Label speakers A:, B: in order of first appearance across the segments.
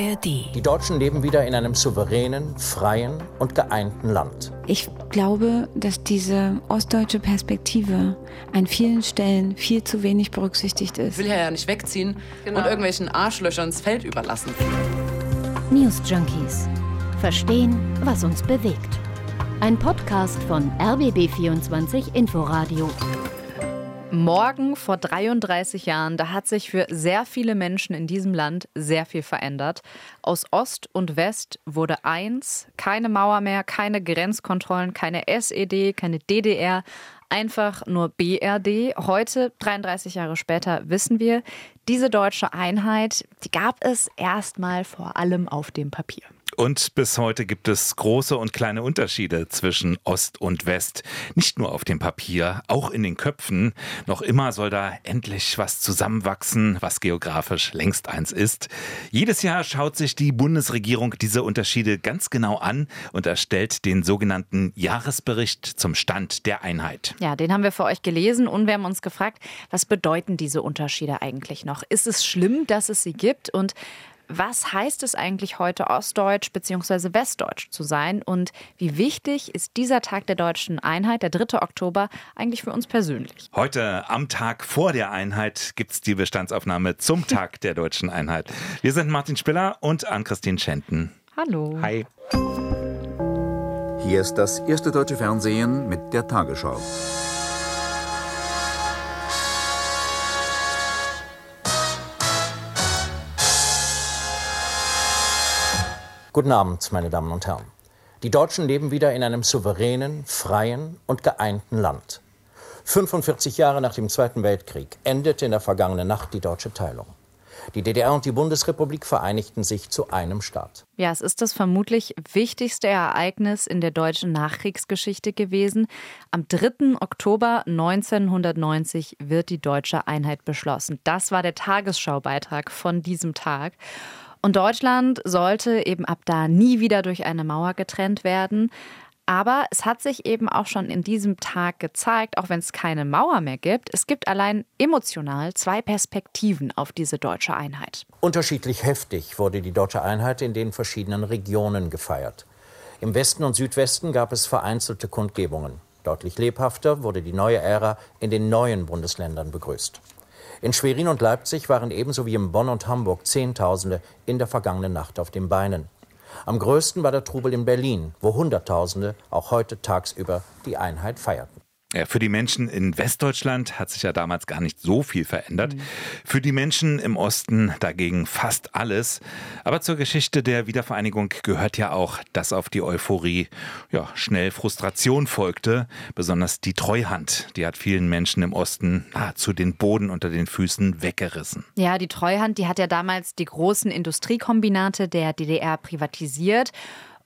A: ARD.
B: Die Deutschen leben wieder in einem souveränen, freien und geeinten Land.
C: Ich glaube, dass diese ostdeutsche Perspektive an vielen Stellen viel zu wenig berücksichtigt ist.
D: Ich will ja nicht wegziehen genau. und irgendwelchen Arschlöchern ins Feld überlassen.
E: News Junkies. Verstehen, was uns bewegt. Ein Podcast von RBB24 Inforadio.
F: Morgen vor 33 Jahren, da hat sich für sehr viele Menschen in diesem Land sehr viel verändert. Aus Ost und West wurde eins, keine Mauer mehr, keine Grenzkontrollen, keine SED, keine DDR, einfach nur BRD. Heute, 33 Jahre später, wissen wir, diese deutsche Einheit, die gab es erstmal vor allem auf dem Papier.
G: Und bis heute gibt es große und kleine Unterschiede zwischen Ost und West. Nicht nur auf dem Papier, auch in den Köpfen. Noch immer soll da endlich was zusammenwachsen, was geografisch längst eins ist. Jedes Jahr schaut sich die Bundesregierung diese Unterschiede ganz genau an und erstellt den sogenannten Jahresbericht zum Stand der Einheit.
F: Ja, den haben wir für euch gelesen und wir haben uns gefragt, was bedeuten diese Unterschiede eigentlich noch? Ist es schlimm, dass es sie gibt und was heißt es eigentlich heute Ostdeutsch bzw. Westdeutsch zu sein und wie wichtig ist dieser Tag der deutschen Einheit, der 3. Oktober, eigentlich für uns persönlich?
G: Heute am Tag vor der Einheit gibt es die Bestandsaufnahme zum Tag der deutschen Einheit. Wir sind Martin Spiller und Ann-Christine Schenten.
F: Hallo.
G: Hi.
H: Hier ist das erste deutsche Fernsehen mit der Tagesschau.
B: Guten Abend, meine Damen und Herren. Die Deutschen leben wieder in einem souveränen, freien und geeinten Land. 45 Jahre nach dem Zweiten Weltkrieg endete in der vergangenen Nacht die deutsche Teilung. Die DDR und die Bundesrepublik vereinigten sich zu einem Staat.
F: Ja, es ist das vermutlich wichtigste Ereignis in der deutschen Nachkriegsgeschichte gewesen. Am 3. Oktober 1990 wird die deutsche Einheit beschlossen. Das war der Tagesschaubeitrag von diesem Tag. Und Deutschland sollte eben ab da nie wieder durch eine Mauer getrennt werden. Aber es hat sich eben auch schon in diesem Tag gezeigt, auch wenn es keine Mauer mehr gibt, es gibt allein emotional zwei Perspektiven auf diese deutsche Einheit.
B: Unterschiedlich heftig wurde die deutsche Einheit in den verschiedenen Regionen gefeiert. Im Westen und Südwesten gab es vereinzelte Kundgebungen. Deutlich lebhafter wurde die neue Ära in den neuen Bundesländern begrüßt. In Schwerin und Leipzig waren ebenso wie in Bonn und Hamburg Zehntausende in der vergangenen Nacht auf den Beinen. Am größten war der Trubel in Berlin, wo Hunderttausende auch heute tagsüber die Einheit feierten.
G: Ja, für die Menschen in Westdeutschland hat sich ja damals gar nicht so viel verändert. Mhm. Für die Menschen im Osten dagegen fast alles. Aber zur Geschichte der Wiedervereinigung gehört ja auch, dass auf die Euphorie ja, schnell Frustration folgte. Besonders die Treuhand, die hat vielen Menschen im Osten nahezu den Boden unter den Füßen weggerissen.
F: Ja, die Treuhand, die hat ja damals die großen Industriekombinate der DDR privatisiert.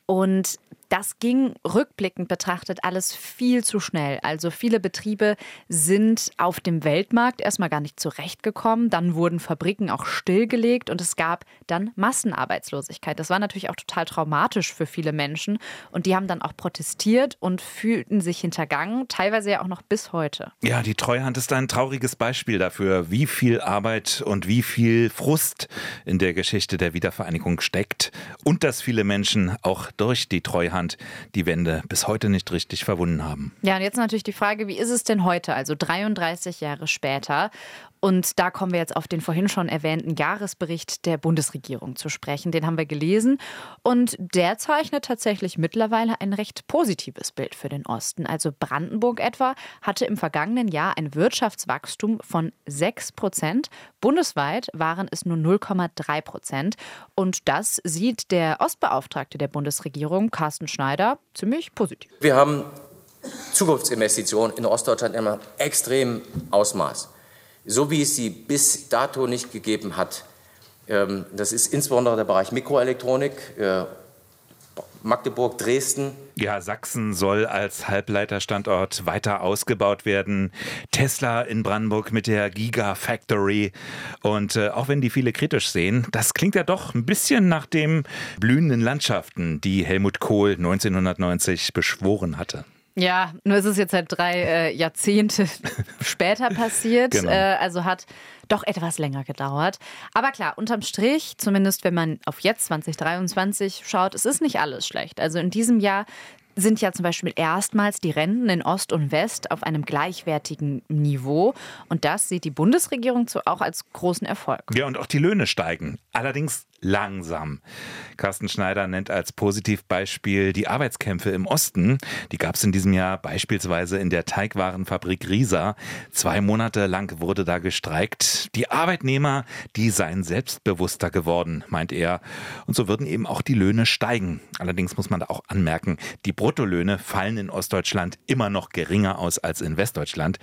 F: Und das ging rückblickend betrachtet alles viel zu schnell. Also viele Betriebe sind auf dem Weltmarkt erstmal gar nicht zurechtgekommen. Dann wurden Fabriken auch stillgelegt und es gab dann Massenarbeitslosigkeit. Das war natürlich auch total traumatisch für viele Menschen. Und die haben dann auch protestiert und fühlten sich hintergangen, teilweise ja auch noch bis heute.
G: Ja, die Treuhand ist ein trauriges Beispiel dafür, wie viel Arbeit und wie viel Frust in der Geschichte der Wiedervereinigung steckt. Und dass viele Menschen auch durch die Treuhand Deutschland die Wende bis heute nicht richtig verwunden haben.
F: Ja, und jetzt natürlich die Frage, wie ist es denn heute, also 33 Jahre später? Und da kommen wir jetzt auf den vorhin schon erwähnten Jahresbericht der Bundesregierung zu sprechen. Den haben wir gelesen und der zeichnet tatsächlich mittlerweile ein recht positives Bild für den Osten. Also Brandenburg etwa hatte im vergangenen Jahr ein Wirtschaftswachstum von 6 Prozent. Bundesweit waren es nur 0,3 Prozent. Und das sieht der Ostbeauftragte der Bundesregierung, Carsten Schneider, ziemlich positiv.
I: Wir haben Zukunftsinvestitionen in Ostdeutschland immer extrem Ausmaß so wie es sie bis dato nicht gegeben hat. Ähm, das ist insbesondere der Bereich Mikroelektronik, äh, Magdeburg, Dresden.
G: Ja, Sachsen soll als Halbleiterstandort weiter ausgebaut werden. Tesla in Brandenburg mit der Gigafactory. Und äh, auch wenn die viele kritisch sehen, das klingt ja doch ein bisschen nach den blühenden Landschaften, die Helmut Kohl 1990 beschworen hatte.
F: Ja, nur ist es jetzt halt drei äh, Jahrzehnte später passiert. Genau. Äh, also hat doch etwas länger gedauert. Aber klar, unterm Strich, zumindest wenn man auf jetzt 2023 schaut, es ist nicht alles schlecht. Also in diesem Jahr sind ja zum Beispiel erstmals die Renten in Ost und West auf einem gleichwertigen Niveau. Und das sieht die Bundesregierung auch als großen Erfolg.
G: Ja, und auch die Löhne steigen. Allerdings langsam. Carsten Schneider nennt als Positivbeispiel die Arbeitskämpfe im Osten. Die gab es in diesem Jahr beispielsweise in der Teigwarenfabrik Riesa. Zwei Monate lang wurde da gestreikt. Die Arbeitnehmer, die seien selbstbewusster geworden, meint er. Und so würden eben auch die Löhne steigen. Allerdings muss man da auch anmerken, die Bruttolöhne fallen in Ostdeutschland immer noch geringer aus als in Westdeutschland.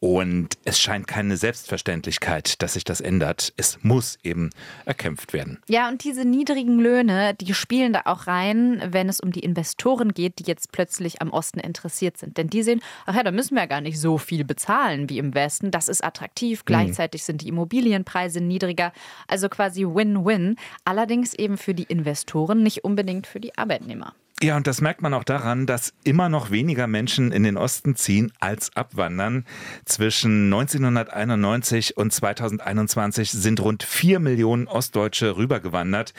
G: Und es scheint keine Selbstverständlichkeit, dass sich das ändert. Es muss eben erkämpft werden.
F: Ja, und diese niedrigen Löhne, die spielen da auch rein, wenn es um die Investoren geht, die jetzt plötzlich am Osten interessiert sind. Denn die sehen, ach ja, da müssen wir ja gar nicht so viel bezahlen wie im Westen. Das ist attraktiv. Mhm. Gleichzeitig sind die Immobilienpreise niedriger. Also quasi Win-Win. Allerdings eben für die Investoren, nicht unbedingt für die Arbeitnehmer.
G: Ja, und das merkt man auch daran, dass immer noch weniger Menschen in den Osten ziehen als abwandern. Zwischen 1991 und 2021 sind rund vier Millionen Ostdeutsche rübergewandert.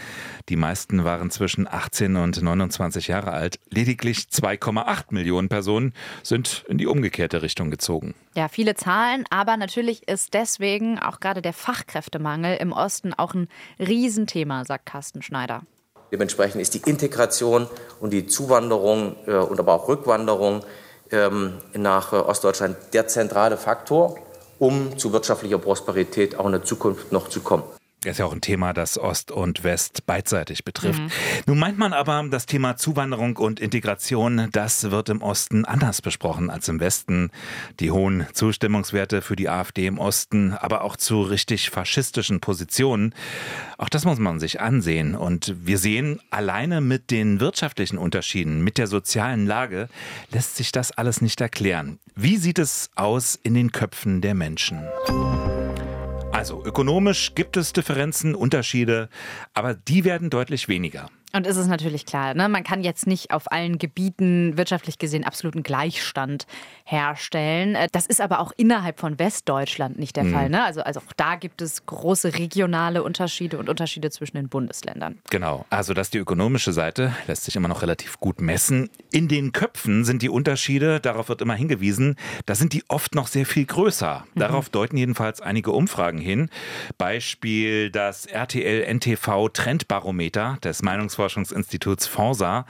G: Die meisten waren zwischen 18 und 29 Jahre alt. Lediglich 2,8 Millionen Personen sind in die umgekehrte Richtung gezogen.
F: Ja, viele Zahlen, aber natürlich ist deswegen auch gerade der Fachkräftemangel im Osten auch ein Riesenthema, sagt Carsten Schneider.
I: Dementsprechend ist die Integration und die Zuwanderung äh, und aber auch Rückwanderung ähm, nach äh, Ostdeutschland der zentrale Faktor, um zu wirtschaftlicher Prosperität auch in der Zukunft noch zu kommen.
G: Das ist ja auch ein Thema, das Ost und West beidseitig betrifft. Mhm. Nun meint man aber, das Thema Zuwanderung und Integration, das wird im Osten anders besprochen als im Westen. Die hohen Zustimmungswerte für die AfD im Osten, aber auch zu richtig faschistischen Positionen. Auch das muss man sich ansehen. Und wir sehen, alleine mit den wirtschaftlichen Unterschieden, mit der sozialen Lage, lässt sich das alles nicht erklären. Wie sieht es aus in den Köpfen der Menschen? Also ökonomisch gibt es Differenzen, Unterschiede, aber die werden deutlich weniger.
F: Und ist es natürlich klar, ne? man kann jetzt nicht auf allen Gebieten wirtschaftlich gesehen absoluten Gleichstand herstellen. Äh, das ist aber auch innerhalb von Westdeutschland nicht der mhm. Fall. Ne? Also, also auch da gibt es große regionale Unterschiede und Unterschiede zwischen den Bundesländern.
G: Genau, also das ist die ökonomische Seite, lässt sich immer noch relativ gut messen. In den Köpfen sind die Unterschiede, darauf wird immer hingewiesen, da sind die oft noch sehr viel größer. Mhm. Darauf deuten jedenfalls einige Umfragen hin. Beispiel das RTL-NTV Trendbarometer des Meinungs Meinungsforschungsinstituts Forsa.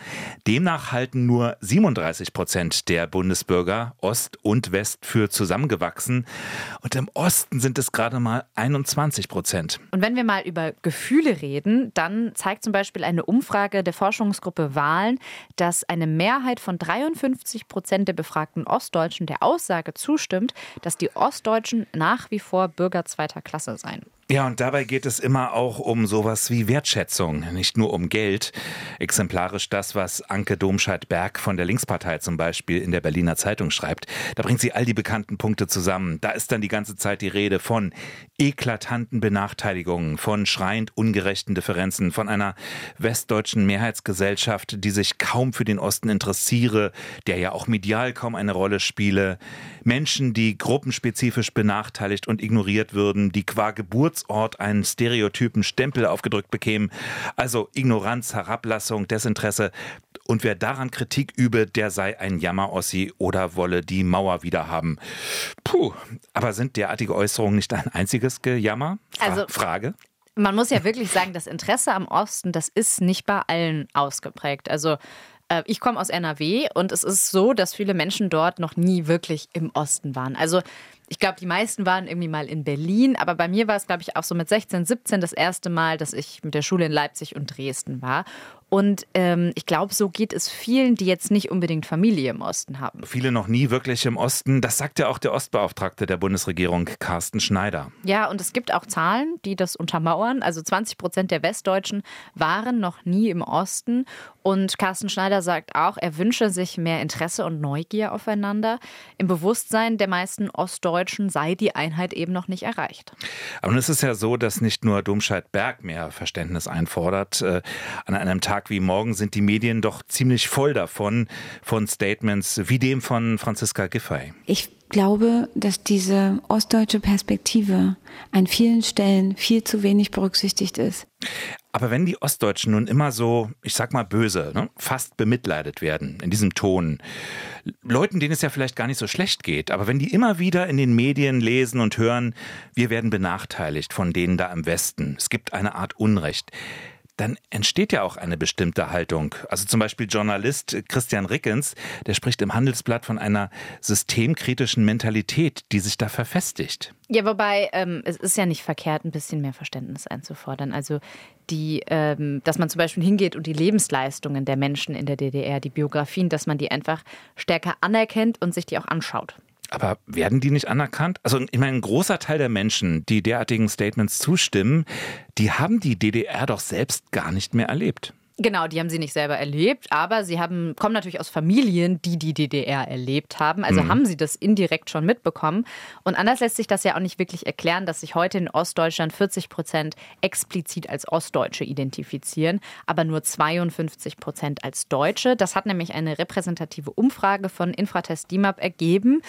G: Demnach halten nur 37 Prozent der Bundesbürger Ost und West für zusammengewachsen. Und im Osten sind es gerade mal 21 Prozent.
F: Und wenn wir mal über Gefühle reden, dann zeigt zum Beispiel eine Umfrage der Forschungsgruppe Wahlen, dass eine Mehrheit von 53 Prozent der befragten Ostdeutschen der Aussage zustimmt, dass die Ostdeutschen nach wie vor Bürger zweiter Klasse seien.
G: Ja, und dabei geht es immer auch um sowas wie Wertschätzung, nicht nur um Geld. Exemplarisch das, was Anke Domscheit-Berg von der Linkspartei zum Beispiel in der Berliner Zeitung schreibt. Da bringt sie all die bekannten Punkte zusammen. Da ist dann die ganze Zeit die Rede von eklatanten Benachteiligungen, von schreiend ungerechten Differenzen, von einer westdeutschen Mehrheitsgesellschaft, die sich kaum für den Osten interessiere, der ja auch medial kaum eine Rolle spiele. Menschen, die gruppenspezifisch benachteiligt und ignoriert würden, die qua Geburt Geburtsort einen stereotypen Stempel aufgedrückt bekämen. Also Ignoranz, Herablassung, Desinteresse. Und wer daran Kritik übe, der sei ein Jammerossi oder wolle die Mauer wieder haben. Puh, aber sind derartige Äußerungen nicht ein einziges Gejammer? Fra also, Frage.
F: Man muss ja wirklich sagen, das Interesse am Osten, das ist nicht bei allen ausgeprägt. Also äh, ich komme aus NRW und es ist so, dass viele Menschen dort noch nie wirklich im Osten waren. Also ich glaube, die meisten waren irgendwie mal in Berlin, aber bei mir war es, glaube ich, auch so mit 16, 17 das erste Mal, dass ich mit der Schule in Leipzig und Dresden war. Und ähm, ich glaube, so geht es vielen, die jetzt nicht unbedingt Familie im Osten haben.
G: Viele noch nie wirklich im Osten. Das sagt ja auch der Ostbeauftragte der Bundesregierung, Carsten Schneider.
F: Ja, und es gibt auch Zahlen, die das untermauern. Also 20 Prozent der Westdeutschen waren noch nie im Osten. Und Carsten Schneider sagt auch, er wünsche sich mehr Interesse und Neugier aufeinander. Im Bewusstsein der meisten Ostdeutschen sei die Einheit eben noch nicht erreicht.
G: Aber nun ist es ja so, dass nicht nur Domscheit-Berg mehr Verständnis einfordert. Äh, an einem Tag Tag wie morgen sind die Medien doch ziemlich voll davon, von Statements wie dem von Franziska Giffey.
C: Ich glaube, dass diese ostdeutsche Perspektive an vielen Stellen viel zu wenig berücksichtigt ist.
G: Aber wenn die Ostdeutschen nun immer so, ich sag mal böse, ne, fast bemitleidet werden, in diesem Ton, Leuten, denen es ja vielleicht gar nicht so schlecht geht, aber wenn die immer wieder in den Medien lesen und hören, wir werden benachteiligt von denen da im Westen, es gibt eine Art Unrecht, dann entsteht ja auch eine bestimmte Haltung. Also zum Beispiel Journalist Christian Rickens, der spricht im Handelsblatt von einer systemkritischen Mentalität, die sich da verfestigt.
F: Ja, wobei ähm, es ist ja nicht verkehrt, ein bisschen mehr Verständnis einzufordern. Also die, ähm, dass man zum Beispiel hingeht und die Lebensleistungen der Menschen in der DDR, die Biografien, dass man die einfach stärker anerkennt und sich die auch anschaut.
G: Aber werden die nicht anerkannt? Also ich meine, ein großer Teil der Menschen, die derartigen Statements zustimmen, die haben die DDR doch selbst gar nicht mehr erlebt.
F: Genau, die haben sie nicht selber erlebt, aber sie haben, kommen natürlich aus Familien, die die DDR erlebt haben. Also mhm. haben sie das indirekt schon mitbekommen. Und anders lässt sich das ja auch nicht wirklich erklären, dass sich heute in Ostdeutschland 40 Prozent explizit als Ostdeutsche identifizieren, aber nur 52 Prozent als Deutsche. Das hat nämlich eine repräsentative Umfrage von Infratest DIMAP ergeben.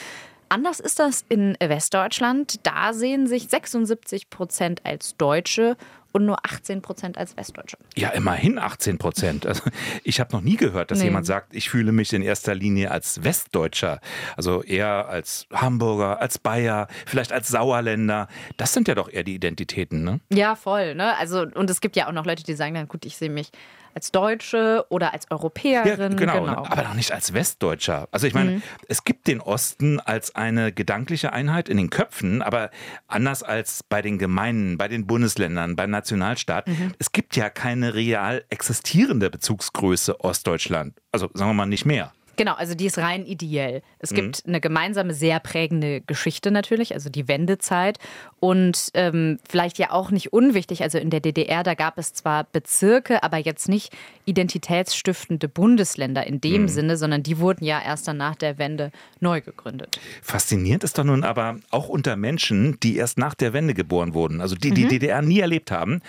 F: Anders ist das in Westdeutschland. Da sehen sich 76 Prozent als Deutsche und nur 18 Prozent als Westdeutsche.
G: Ja, immerhin 18 Prozent. Also ich habe noch nie gehört, dass nee. jemand sagt, ich fühle mich in erster Linie als Westdeutscher. Also eher als Hamburger, als Bayer, vielleicht als Sauerländer. Das sind ja doch eher die Identitäten, ne?
F: Ja, voll. Ne? Also, und es gibt ja auch noch Leute, die sagen dann, gut, ich sehe mich als Deutsche oder als Europäerin.
G: Ja, genau, genau, aber noch nicht als Westdeutscher. Also ich meine, mhm. es gibt den Osten als eine gedankliche Einheit in den Köpfen, aber anders als bei den Gemeinden, bei den Bundesländern, beim Nationalstaat. Mhm. Es gibt ja keine real existierende Bezugsgröße Ostdeutschland. Also sagen wir mal nicht mehr.
F: Genau, also die ist rein ideell. Es mhm. gibt eine gemeinsame, sehr prägende Geschichte natürlich, also die Wendezeit. Und ähm, vielleicht ja auch nicht unwichtig, also in der DDR, da gab es zwar Bezirke, aber jetzt nicht identitätsstiftende Bundesländer in dem mhm. Sinne, sondern die wurden ja erst dann nach der Wende neu gegründet.
G: Faszinierend ist doch nun aber auch unter Menschen, die erst nach der Wende geboren wurden, also die mhm. die DDR nie erlebt haben,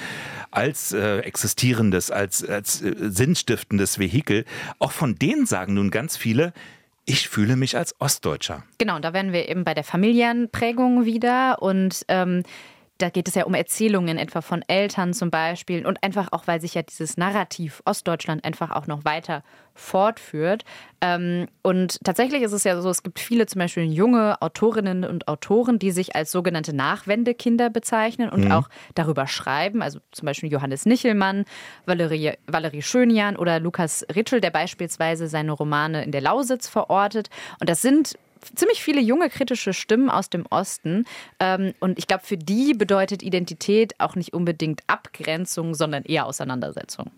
G: als äh, existierendes, als, als äh, sinnstiftendes Vehikel, auch von denen sagen nun ganz viele, ich fühle mich als Ostdeutscher.
F: Genau, und da wären wir eben bei der familiären Prägung wieder und ähm, da geht es ja um Erzählungen etwa von Eltern zum Beispiel und einfach auch, weil sich ja dieses Narrativ Ostdeutschland einfach auch noch weiter fortführt. Ähm, und tatsächlich ist es ja so, es gibt viele zum Beispiel junge Autorinnen und Autoren, die sich als sogenannte Nachwendekinder bezeichnen und mhm. auch darüber schreiben. Also zum Beispiel Johannes Nichelmann, Valerie, Valerie Schönjan oder Lukas Ritschel, der beispielsweise seine Romane in der Lausitz verortet. Und das sind ziemlich viele junge kritische Stimmen aus dem Osten. Ähm, und ich glaube, für die bedeutet Identität auch nicht unbedingt Abgrenzung, sondern eher Auseinandersetzung.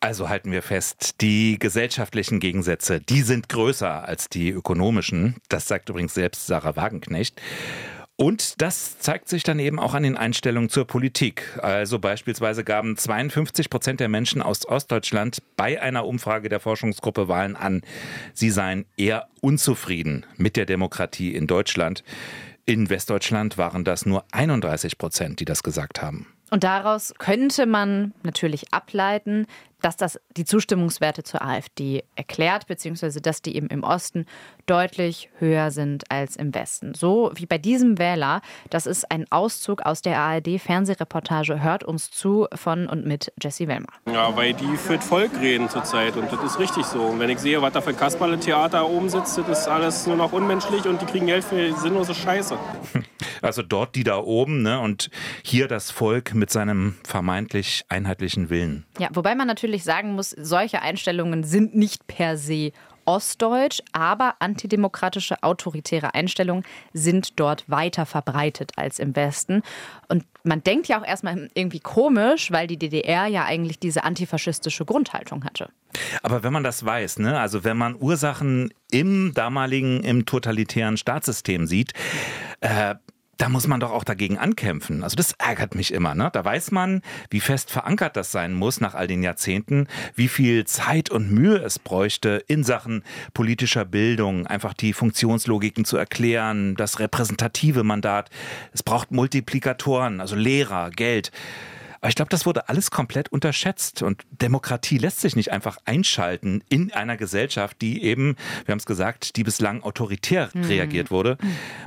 G: Also halten wir fest, die gesellschaftlichen Gegensätze, die sind größer als die ökonomischen. Das sagt übrigens selbst Sarah Wagenknecht. Und das zeigt sich dann eben auch an den Einstellungen zur Politik. Also beispielsweise gaben 52 Prozent der Menschen aus Ostdeutschland bei einer Umfrage der Forschungsgruppe Wahlen an, sie seien eher unzufrieden mit der Demokratie in Deutschland. In Westdeutschland waren das nur 31 Prozent, die das gesagt haben.
F: Und daraus könnte man natürlich ableiten, dass das die Zustimmungswerte zur AfD erklärt, beziehungsweise dass die eben im Osten deutlich höher sind als im Westen. So wie bei diesem Wähler. Das ist ein Auszug aus der ARD-Fernsehreportage Hört uns zu von und mit Jesse Wellmer.
A: Ja, weil die für das Volk reden zurzeit und das ist richtig so. Und wenn ich sehe, was da für ein Kasperle-Theater oben sitzt, das ist alles nur noch unmenschlich und die kriegen Geld für sinnlose Scheiße.
G: Also dort die da oben ne? und hier das Volk mit seinem vermeintlich einheitlichen Willen.
F: Ja, wobei man natürlich sagen muss, solche Einstellungen sind nicht per se ostdeutsch, aber antidemokratische, autoritäre Einstellungen sind dort weiter verbreitet als im Westen. Und man denkt ja auch erstmal irgendwie komisch, weil die DDR ja eigentlich diese antifaschistische Grundhaltung hatte.
G: Aber wenn man das weiß, ne, also wenn man Ursachen im damaligen, im totalitären Staatssystem sieht, äh, da muss man doch auch dagegen ankämpfen. Also das ärgert mich immer. Ne? Da weiß man, wie fest verankert das sein muss nach all den Jahrzehnten, wie viel Zeit und Mühe es bräuchte in Sachen politischer Bildung, einfach die Funktionslogiken zu erklären, das repräsentative Mandat. Es braucht Multiplikatoren, also Lehrer, Geld. Aber ich glaube, das wurde alles komplett unterschätzt. Und Demokratie lässt sich nicht einfach einschalten in einer Gesellschaft, die eben, wir haben es gesagt, die bislang autoritär mhm. reagiert wurde.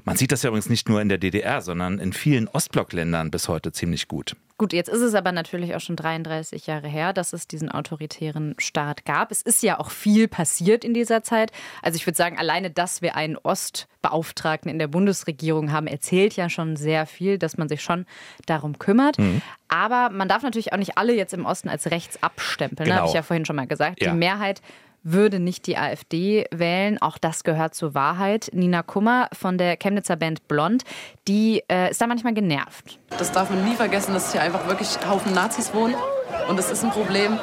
G: Man sieht das ja übrigens nicht nur in der DDR, sondern in vielen Ostblockländern bis heute ziemlich gut.
F: Gut, jetzt ist es aber natürlich auch schon 33 Jahre her, dass es diesen autoritären Staat gab. Es ist ja auch viel passiert in dieser Zeit. Also ich würde sagen, alleine, dass wir einen Ostbeauftragten in der Bundesregierung haben, erzählt ja schon sehr viel, dass man sich schon darum kümmert. Mhm. Aber man darf natürlich auch nicht alle jetzt im Osten als rechts abstempeln, ne? genau. habe ich ja vorhin schon mal gesagt. Ja. Die Mehrheit würde nicht die AfD wählen. Auch das gehört zur Wahrheit. Nina Kummer von der Chemnitzer Band Blond, die äh, ist da manchmal genervt.
D: Das darf man nie vergessen, dass hier einfach wirklich Haufen Nazis wohnen. Und das ist ein Problem.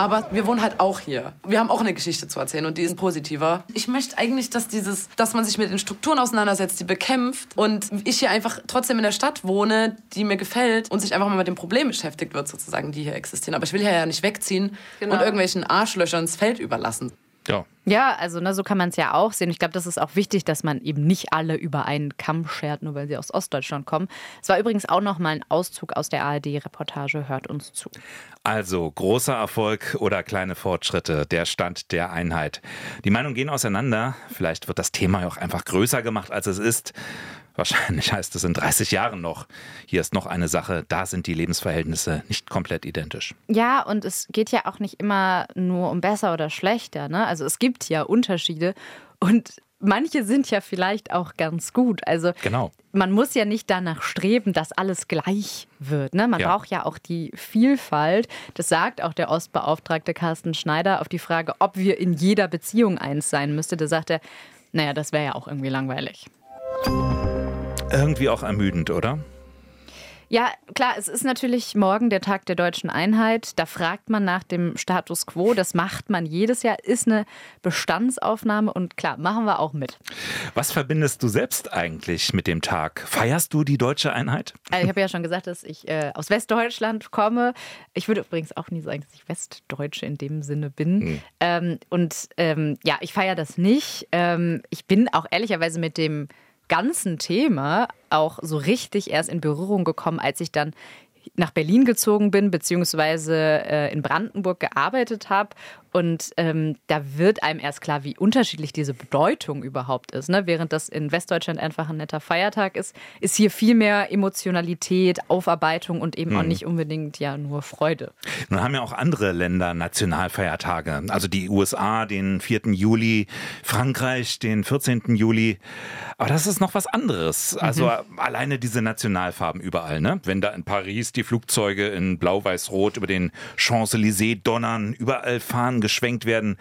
D: Aber wir wohnen halt auch hier. Wir haben auch eine Geschichte zu erzählen und die ist positiver. Ich möchte eigentlich, dass dieses, dass man sich mit den Strukturen auseinandersetzt, die bekämpft und ich hier einfach trotzdem in der Stadt wohne, die mir gefällt und sich einfach mal mit dem Problem beschäftigt wird, sozusagen, die hier existieren. Aber ich will hier ja nicht wegziehen genau. und irgendwelchen Arschlöchern das Feld überlassen.
F: Ja. Ja, also ne, so kann man es ja auch sehen. Ich glaube, das ist auch wichtig, dass man eben nicht alle über einen Kamm schert, nur weil sie aus Ostdeutschland kommen. Es war übrigens auch noch mal ein Auszug aus der ARD-Reportage. Hört uns zu.
G: Also großer Erfolg oder kleine Fortschritte, der Stand der Einheit. Die Meinungen gehen auseinander. Vielleicht wird das Thema auch einfach größer gemacht, als es ist. Wahrscheinlich heißt es in 30 Jahren noch. Hier ist noch eine Sache, da sind die Lebensverhältnisse nicht komplett identisch.
F: Ja, und es geht ja auch nicht immer nur um besser oder schlechter. Ne? Also es gibt ja Unterschiede und manche sind ja vielleicht auch ganz gut. Also
G: genau.
F: man muss ja nicht danach streben, dass alles gleich wird. Ne? Man ja. braucht ja auch die Vielfalt. Das sagt auch der Ostbeauftragte Carsten Schneider auf die Frage, ob wir in jeder Beziehung eins sein müsste. Da sagt er, naja, das wäre ja auch irgendwie langweilig.
G: Irgendwie auch ermüdend, oder?
F: Ja, klar, es ist natürlich morgen der Tag der deutschen Einheit. Da fragt man nach dem Status quo. Das macht man jedes Jahr. Ist eine Bestandsaufnahme und klar, machen wir auch mit.
G: Was verbindest du selbst eigentlich mit dem Tag? Feierst du die deutsche Einheit?
F: Also ich habe ja schon gesagt, dass ich äh, aus Westdeutschland komme. Ich würde übrigens auch nie sagen, dass ich Westdeutsche in dem Sinne bin. Hm. Ähm, und ähm, ja, ich feiere das nicht. Ähm, ich bin auch ehrlicherweise mit dem ganzen Thema auch so richtig erst in Berührung gekommen, als ich dann nach Berlin gezogen bin, beziehungsweise äh, in Brandenburg gearbeitet habe. Und ähm, da wird einem erst klar, wie unterschiedlich diese Bedeutung überhaupt ist. Ne? Während das in Westdeutschland einfach ein netter Feiertag ist, ist hier viel mehr Emotionalität, Aufarbeitung und eben hm. auch nicht unbedingt ja nur Freude.
G: Nun haben ja auch andere Länder Nationalfeiertage. Also die USA den 4. Juli, Frankreich den 14. Juli. Aber das ist noch was anderes. Also mhm. alleine diese Nationalfarben überall. Ne? Wenn da in Paris die Flugzeuge in Blau-Weiß-Rot über den Champs-Élysées donnern, überall fahren, geschwenkt werden.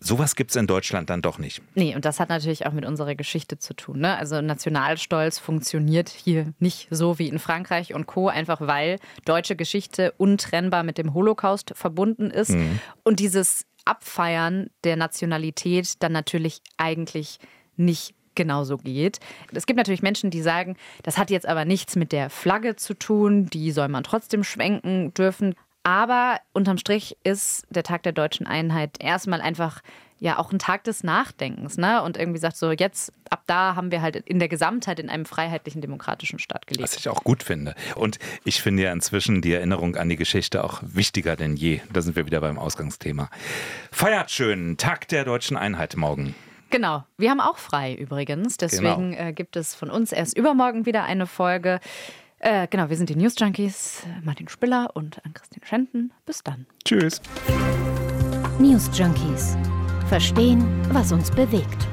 G: Sowas gibt es in Deutschland dann doch nicht.
F: Nee, und das hat natürlich auch mit unserer Geschichte zu tun. Ne? Also Nationalstolz funktioniert hier nicht so wie in Frankreich und Co., einfach weil deutsche Geschichte untrennbar mit dem Holocaust verbunden ist. Mhm. Und dieses Abfeiern der Nationalität dann natürlich eigentlich nicht genauso geht. Es gibt natürlich Menschen, die sagen, das hat jetzt aber nichts mit der Flagge zu tun, die soll man trotzdem schwenken dürfen. Aber unterm Strich ist der Tag der deutschen Einheit erstmal einfach ja auch ein Tag des Nachdenkens, ne? Und irgendwie sagt so, jetzt ab da haben wir halt in der Gesamtheit in einem freiheitlichen demokratischen Staat gelebt.
G: Was ich auch gut finde. Und ich finde ja inzwischen die Erinnerung an die Geschichte auch wichtiger denn je. Da sind wir wieder beim Ausgangsthema. Feiert schön, Tag der deutschen Einheit morgen.
F: Genau, wir haben auch frei übrigens. Deswegen genau. äh, gibt es von uns erst übermorgen wieder eine Folge. Äh, genau, wir sind die News Junkies, Martin Spiller und Ann-Christine Schenten. Bis dann.
G: Tschüss.
E: News Junkies. Verstehen, was uns bewegt.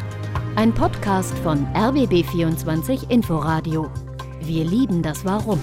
E: Ein Podcast von RBB24 Inforadio. Wir lieben das Warum.